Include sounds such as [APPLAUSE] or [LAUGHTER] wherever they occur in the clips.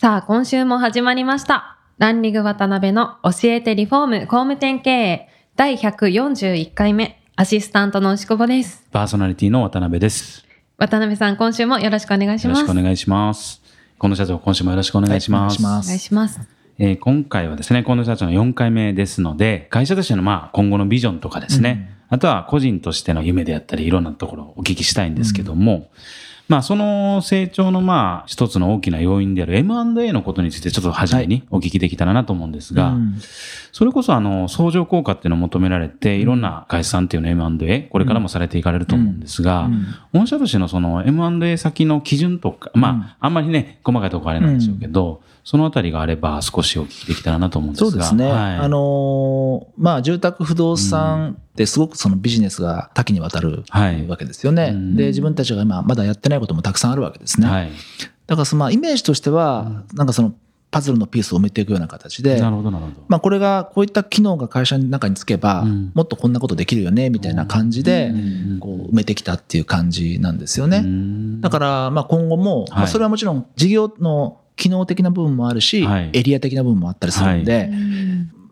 さあ今週も始まりました。ランリング渡辺の教えてリフォーム工務店経営。第141回目。アシスタントの牛久保です。パーソナリティの渡辺です。渡辺さん今週もよろしくお願いしよます。ろしくお願いします。近藤社長、今週もよろしくお願いします。はいお願いします。えー今回はですね、近藤社長の4回目ですので、会社としてのまあ今後のビジョンとかですね、あとは個人としての夢であったり、いろんなところをお聞きしたいんですけども、まあその成長のまあ一つの大きな要因である M&A のことについてちょっと初めにお聞きできたらなと思うんですが、うんそれこそあの相乗効果っていうのを求められて、いろんな会社さんっていうの M&A、これからもされていかれると思うんですが、うん御社としてのその M&A 先の基準とか、まあ、あんまりね、細かいところあれなんでしょうけど、そのあたりがあれば少しお聞きできたらなと思うんですが。そうですね。はい、あのーまあ、住宅不動産ってすごくそのビジネスが多岐にわたるはいわけですよね。うんで、自分たちが今まだやってないこともたくさんあるわけですね。はい。だからそのまあイメージとしては、なんかそのパズルのピースを埋めていくような形で、なるほど、なるほど。まあ、これがこういった機能が会社の中につけば、うん。もっとこんなことできるよねみたいな感じで、埋めてきたっていう感じなんですよね。うん。だからまあ今後も、まあそれはもちろん事業の機能的な部分もあるし、はい。エリア的な部分もあったりするんで、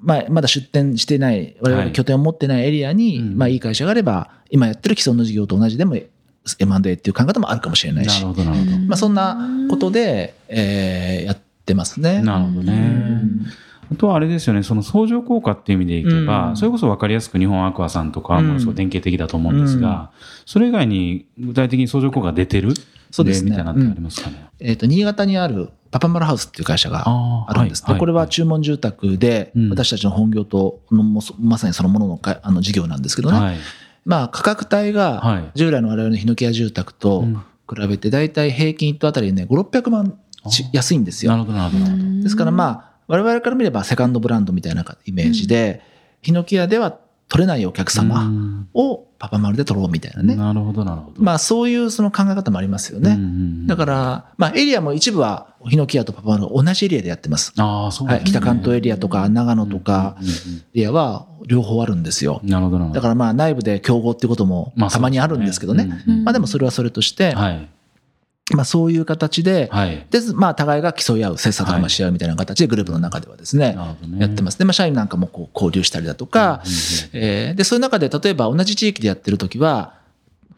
まあ、まだ出店してない我々が拠点を持ってないエリアに、うん。まあ、いい会社があれば今やってる既存の事業と同じでも M&A っていう考え方もあるかもしれないし。まあ、そんなことで、えーやってますね。なるほどね。うん。あとはあれですよね、その相乗効果っていう意味でいけば、うん。それこそ分かりやすく日本アクアさんとかはもう典型的だと思うんですが、それ以外に具体的に相乗効果が出てるそうですね。例みたいなのってありますかね？えー、と新潟にあるパパマルハウスっていう会社があるんですね、はいこれは注文住宅でうん。私たちの本業とまさにそのもののかあの事業なんですけどね、はい。まあ、価格帯はい。が従来の我々のヒノキ屋住宅とうん。比べて大体平均1棟あたりね5600万ちあ安いんですよ。なるほど、なるほど。ですからまあ我々から見ればセカンドブランドみたいなイメージで、ヒノキ屋では取れないお客う様んをパパマルで取ろうみたいなね、なるほど、なるほど。まあそういうその考え方もありますよね。だら、から、まあエリアも一部はヒノキ屋とパパマルが同じエリアでやってます。ああ、そうはい、なんですね北関東エリアとか長野とかエリアは両方あるんですよ。なるほど、なるほど。だからまあ内部で競合っていうこともまあたまにあるんですけどね。うんうんまあでもそれはそれとして、はい。まあそういう形で、はい。で、まあ互いが競い合う、切磋琢磨し合うみたいな形でグループの中ではですね、なるほどね。やってます。で、まあ社員なんかもこう交流したりだとか、えーで、そういう中で例えば同じ地域でやってるときは、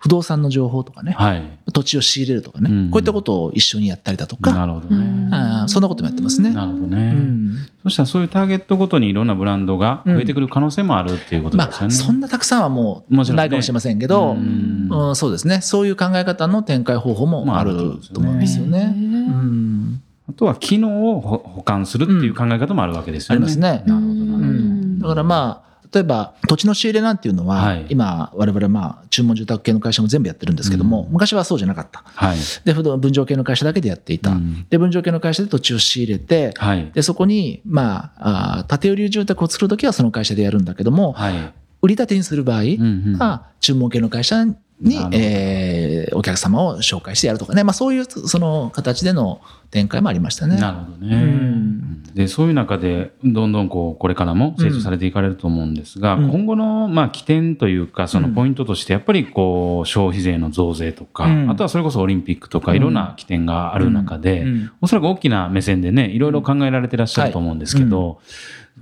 不動産の情報とかね、はい。土地を仕入れるとかね、うんこういったことを一緒にやったりだとか、なるほどね。そんなこともやってますね。なるほどうね。んそしたらそういうターゲットごとにいろんなブランドが増えてくる可能性もあるっていうことまあ、ですよね。そんなたくさんはもうないかもしれませんけど、うんうんそうですね。そういう考え方の展開方法もあると思うんですよね。うんうんあとは機能をほ保管するっていう考え方もあるわけですよね。ありますね。なるほど、なうるほど。んだからまあ、例えば土地の仕入れなんていうのは、はい今我々まあ注文住宅系の会社も全部やってるんですけども、うん昔はそうじゃなかった。はい。で、不動分譲系の会社だけでやっていた。うんで、分譲系の会社で土地を仕入れて、はい。で、そこに、まあ、あー建売り住宅を作るときはその会社でやるんだけども、はい。売り立てにする場合は、注文系の会社にえーお客様を紹介してやるとかね、まあそういうその形での展開もありましたね。なるほどね。うん。で、そういう中で、どんどんこう、これからも成長されていかれると思うんですが、うん。今後の、まあ、起点というか、そのうん。ポイントとして、やっぱりこう、消費税の増税とか、うん。あとはそれこそオリンピックとか、いろんな起点がある中で、うん。おそらく大きな目線でね、いろいろ考えられてらっしゃると思うんですけど、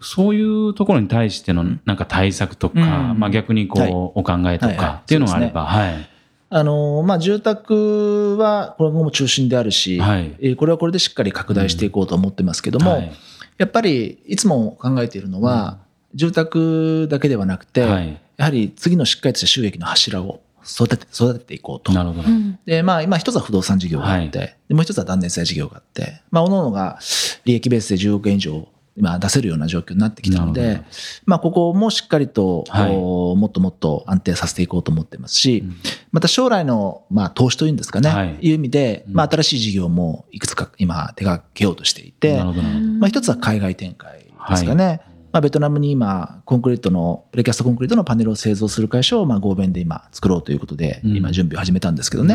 そういうところに対してのなんか対策とか、うん。まあ逆にこう、はい。お考えとはい。はい。かっていうのがあれば、はい。あのーまあ、住宅はこれも中心であるし、はい。えーこれはこれでしっかり拡大していこうと思ってますけども、はい。やっぱりいつも考えているのは、住宅だけではなくて、はい。やはり次のしっかりとした収益の柱を育てて育てていこうと。なるほど。で、まあ、今一つは不動産事業があって、はい。でもう一つは断熱材事業があって、まあ、各々が利益ベースで10億円以上今出せるような状況になってきたのでまあ、ここもしっかりと、はい。おもっともっと安定させていこうと思ってますし、うん。また将来の、まあ、投資というんですかね、はい。い、う意味で、うん。まあ、新しい事業もいくつか今手掛けようとしていて、まあ、一つは海外展開ですかね。まあ、ベトナムに今、コンクリートの、プレキャストコンクリートのパネルを製造する会社を、まあ、合弁で今作ろうということで、うん。今準備を始めたんですけどね。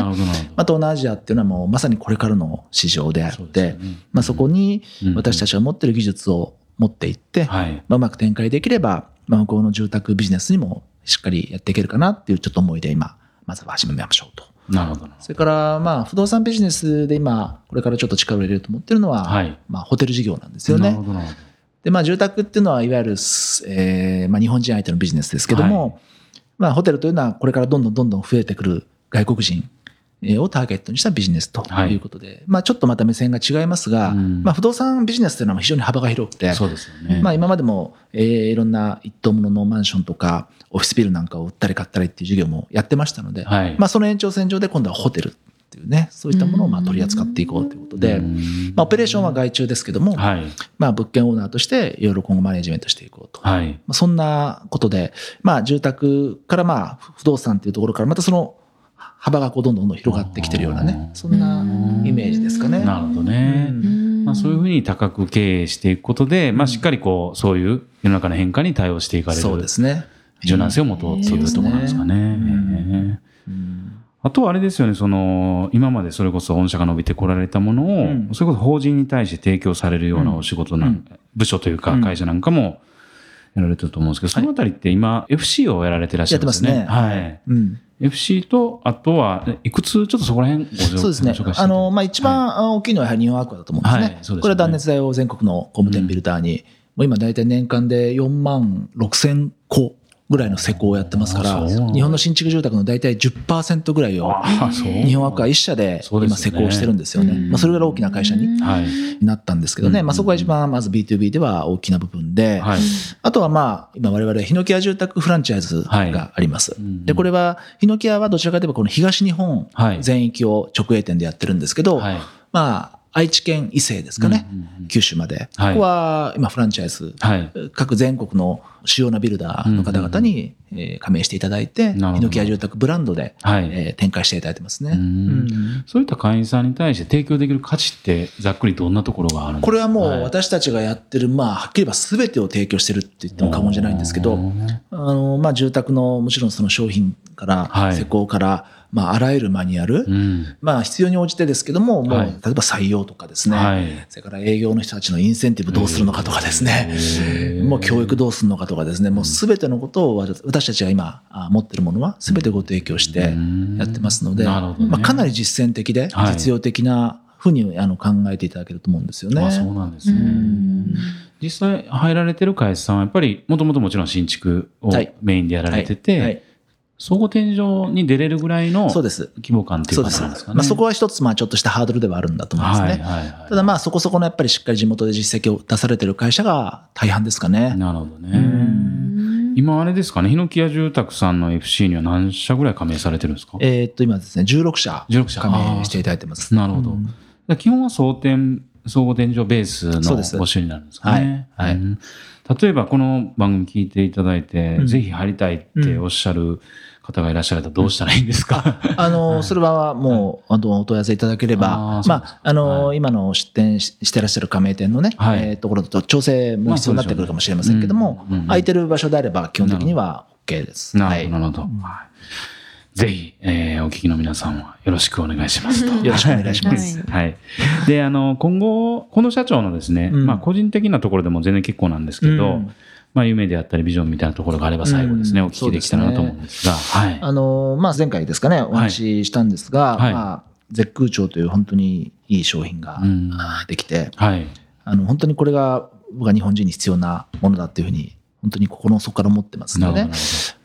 また東南アジアっていうのはもうまさにこれからの市場であって、まあ、そこにうん私たちは持ってる技術を持っていって、はい。まあ、うまく展開できれば、まあ、向こうの住宅ビジネスにもしっかりやっていけるかなっていうちょっと思いで今、まずは始めましょうと。なるほど。なそれから、まあ、不動産ビジネスで今、これからちょっと力を入れると思ってるのは、はい。まあ、ホテル事業なんですよね。なるほ。どなるほどで、まあ、住宅っていうのは、いわゆる、えーまあ、日本人相手のビジネスですけども、はい。まあ、ホテルというのは、これからどんどんどんどん増えてくる外国人えーをターゲットにしたビジネスとはい。いうことで、まあ、ちょっとまた目線が違いますが、うん。まあ、不動産ビジネスというのは非常に幅が広くて、ね。まあ、今までも、えーいろんな一棟もののマンションとか、オフィスビルなんかを売ったり買ったりっていう事業もやってましたので、はい。まあ、その延長線上で今度はホテルっていうね、そういったものをまあ取り扱っていこうということで、うんまあ、オペレーションは外注ですけども、はい。まあ、物件オーナーとしていろいろ今後マネジメントしていこうと。はい。まあそんなことで、まあ、住宅からまあ不動産っていうところからまたその幅がこうどんどんどん広がってきてるようなね、そんなイメージですかね。なるほどね、うん。まあ、そういうふうに高く経営していくことで、まあ、しっかりこうそういう世の中の変化に対応していかれる。そうですね。柔軟性を持とうっていうところなんですかね。あとはあれですよね、その、今までそれこそ御社が伸びてこられたものを、うん。それこそ法人に対して提供されるようなお仕事な、うん。部署というかうん会社なんかもやられてると思うんですけど、そのあたりって今、FC をやられてらっしゃるんですね。やってますね。はい。うん、FC と、あとは、えいくつ、ちょっとそこら辺ご紹そうですね。あの、まあ、一番大きいのはやはり日本アクアだと思うんですね。はいすよね。これは断熱材を全国の工務店ビルダーに、もう今大体年間で4万6千個ぐらいの施工をやってますから、日本の新築住宅の大体10%ぐらいを。日本アクア一社で今施工してるんですよね。うんまあ、それぐらい大きな会社にはい。なったんですけどね。うんまあ、そこが一番まず B2B では大きな部分で、はい。あとはまあ、今我々、ヒノキア住宅フランチャイズがあります。うんで、これは、ヒノキアはどちらかといえばこの東日本はい全域を直営店でやってるんですけど、はい。まあ、愛知県伊勢ですかね、九州まで。はい。ここは今フランチャイズ、はい。各全国の主要なビルダーの方々に、えー加盟していただいて、ヒなるほど。ノキア住宅ブランドで、はい。えー展開していただいてますね。そういった会員さんに対して提供できる価値ってざっくりどんなところがあるんですか？これはもうはい。私たちがやってる、まあ、はっきり言えば全てを提供してるって言っても過言じゃないんですけど、あの、まあ、住宅のもちろんその商品から、はい。施工から、まあ、あらゆるマニュアル、うん。まあ、必要に応じてですけども、もう、はい。例えば採用とかですね、はい。それから営業の人たちのインセンティブどうするのかとかですね、もう教育どうするのかとかですね、もうすべてのことを私私たちが今あ持ってるものはすべてご提供してやってますので、ね。まあ、かなり実践的ではい。実用的なふうにあの考えていただけると思うんですよね。あそうなんですね。うん。実際入られてる会社さんはやっぱりもともともちろん新築をはい。メインでやられてて、はい。はい総合天井に出れるぐらいのそうです。規模感っていうそうです。かなんですかね。まあ、そこは一つ、まあ、ちょっとしたハードルではあるんだと思いますね。はいはいはい。ただまあそこそこのやっぱりしっかり地元で実績を出されてる会社が大半ですかね。なるほどうね。ん今あれですかね、ヒノキ屋住宅さんの FC には何社ぐらい加盟されてるんですか？えーっと今ですね、16社16社加盟していただいてます。なるほど。うんで基本は総点、総合天井ベースの募集になるんですかね。はいはいうん例えばこの番組聞いていただいて、うんぜひ入りたいっておっしゃる方がいらっしゃるとどうしたらいいんですか、あの、それはもう、あの、お問い合わせいただけれあばー、そうです。まあ、あの、は今の出店ししてらっしゃる加盟店のね、はい。えーところと調整も必要になってくるかもしれませんけどもまあね。うんうん、空いてる場所であれば基本的には OK です。なはいるほど、なるほど。はい。ぜひ、えーお聞きの皆さんはよろしくお願いしますと。[LAUGHS] よろしくお願いします。はい。で、あの、今後、この社長のですね、うん。まあ、個人的なところでも全然結構なんですけど、うんまあ、夢であったり、ビジョンみたいなところがあれば、最後ですね、うんお聞きできたらなと思うんですが、はい。あの、まあ、前回ですかね、お話ししたんですが、はいまあ、絶空調という本当にいい商品ができて、はい。あの、本当にこれが僕は日本人に必要なものだっていうふうに、本当に心の底から思ってます。のでね、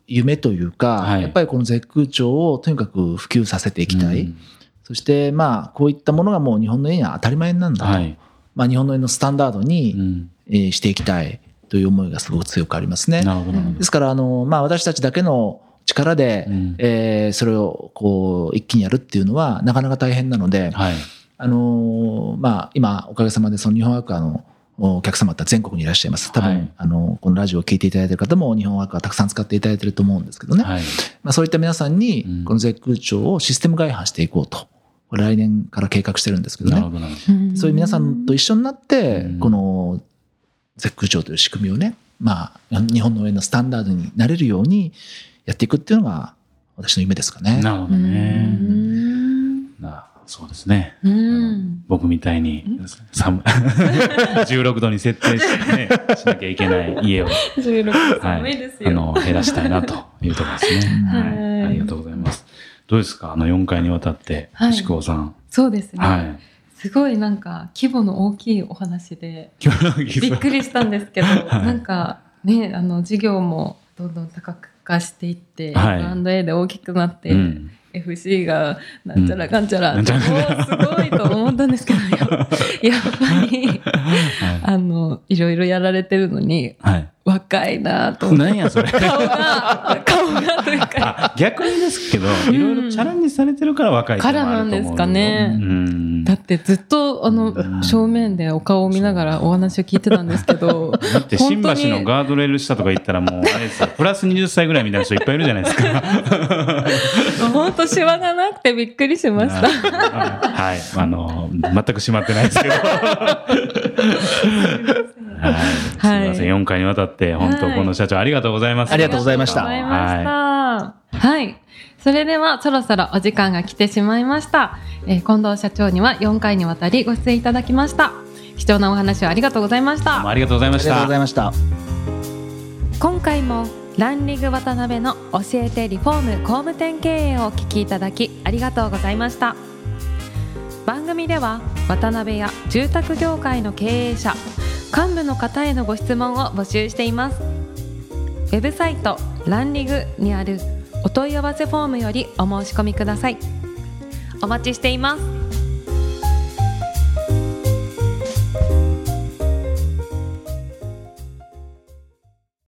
夢というか、はいやっぱりこの絶空調をとにかく普及させていきたい。うんそして、まあ、こういったものがもう日本の家には当たり前なんだと。はい。まあ、日本の家のスタンダードに、うんえーしていきたいという思いがすごく強くありますね。ですから、あの、まあ、私たちだけの力で、うんえーそれをこう一気にやるっていうのはなかなか大変なので、はい。あのーまあ、今おかげさまでその日本アクアのお客様って全国にいらっしゃいます。多分、はいあの、このラジオを聞いていただいている方も日本ワークはたくさん使っていただいていると思うんですけどね。はい。まあ、そういった皆さんうんに、この絶空調をシステム外販していこうと。来年から計画してるんですけどね。なるほど。そういう皆さんと一緒になってうん、この絶空調という仕組みをね、まあ、日本の上のスタンダードになれるようにやっていくっていうのが私の夢ですかね。なるほどね。なそうですね。うん僕みたいに寒16度に設定してね、しなきゃいけない家を、[LAUGHS] は16寒い。あの減らしたいなというところですね。ははいい、ありがとうございます。どうですか？あの4回にわたって、はい志功さん。そうですね、はい。すごいなんか規模の大きいお話でびっくりしたんですけど、[LAUGHS] はい。なんかねあの事業もどんどん多角化していって、はい。M&A で大きくなって、うん。FC がなんちゃらかんちゃら、うんすごいと思ったんですけどや [LAUGHS] やっぱりはあのいろいろやられてるのにい。はい。若いなと。何やそれ。顔が顔がというか。あ逆にですけど、いろいろチャレンジされてるから若いからなんですかね。うん。だってずっとあのうん。正面でお顔を見ながらお話を聞いてたんですけどだって新橋のガードレール下とか行ったらもう、あれですよ、プラス20歳ぐらいみたいな人いっぱいいるじゃないですか。[LAUGHS] 本当シワがなくてびっくりしました。はい。あの、全く閉まってないですけど。はい。すみません。4回にわたって、本当、はいこの社長ありがとうございます。ありがとうございましたありがとうございました。はい。それではそろそろお時間が来てしまいました。えー近藤社長には4回にわたりご出演いただきました。貴重なお話をありがとうございました。ありがとうございましたありがとうござ。いました。今回もランリング渡辺の教えてリフォーム工務店経営をお聞きいただきありがとうございました。番組では渡辺や住宅業界の経営者幹部の方へのご質問を募集しています。ウェブサイトランリグにあるお問い合わせフォームよりお申し込みください。お待ちしています。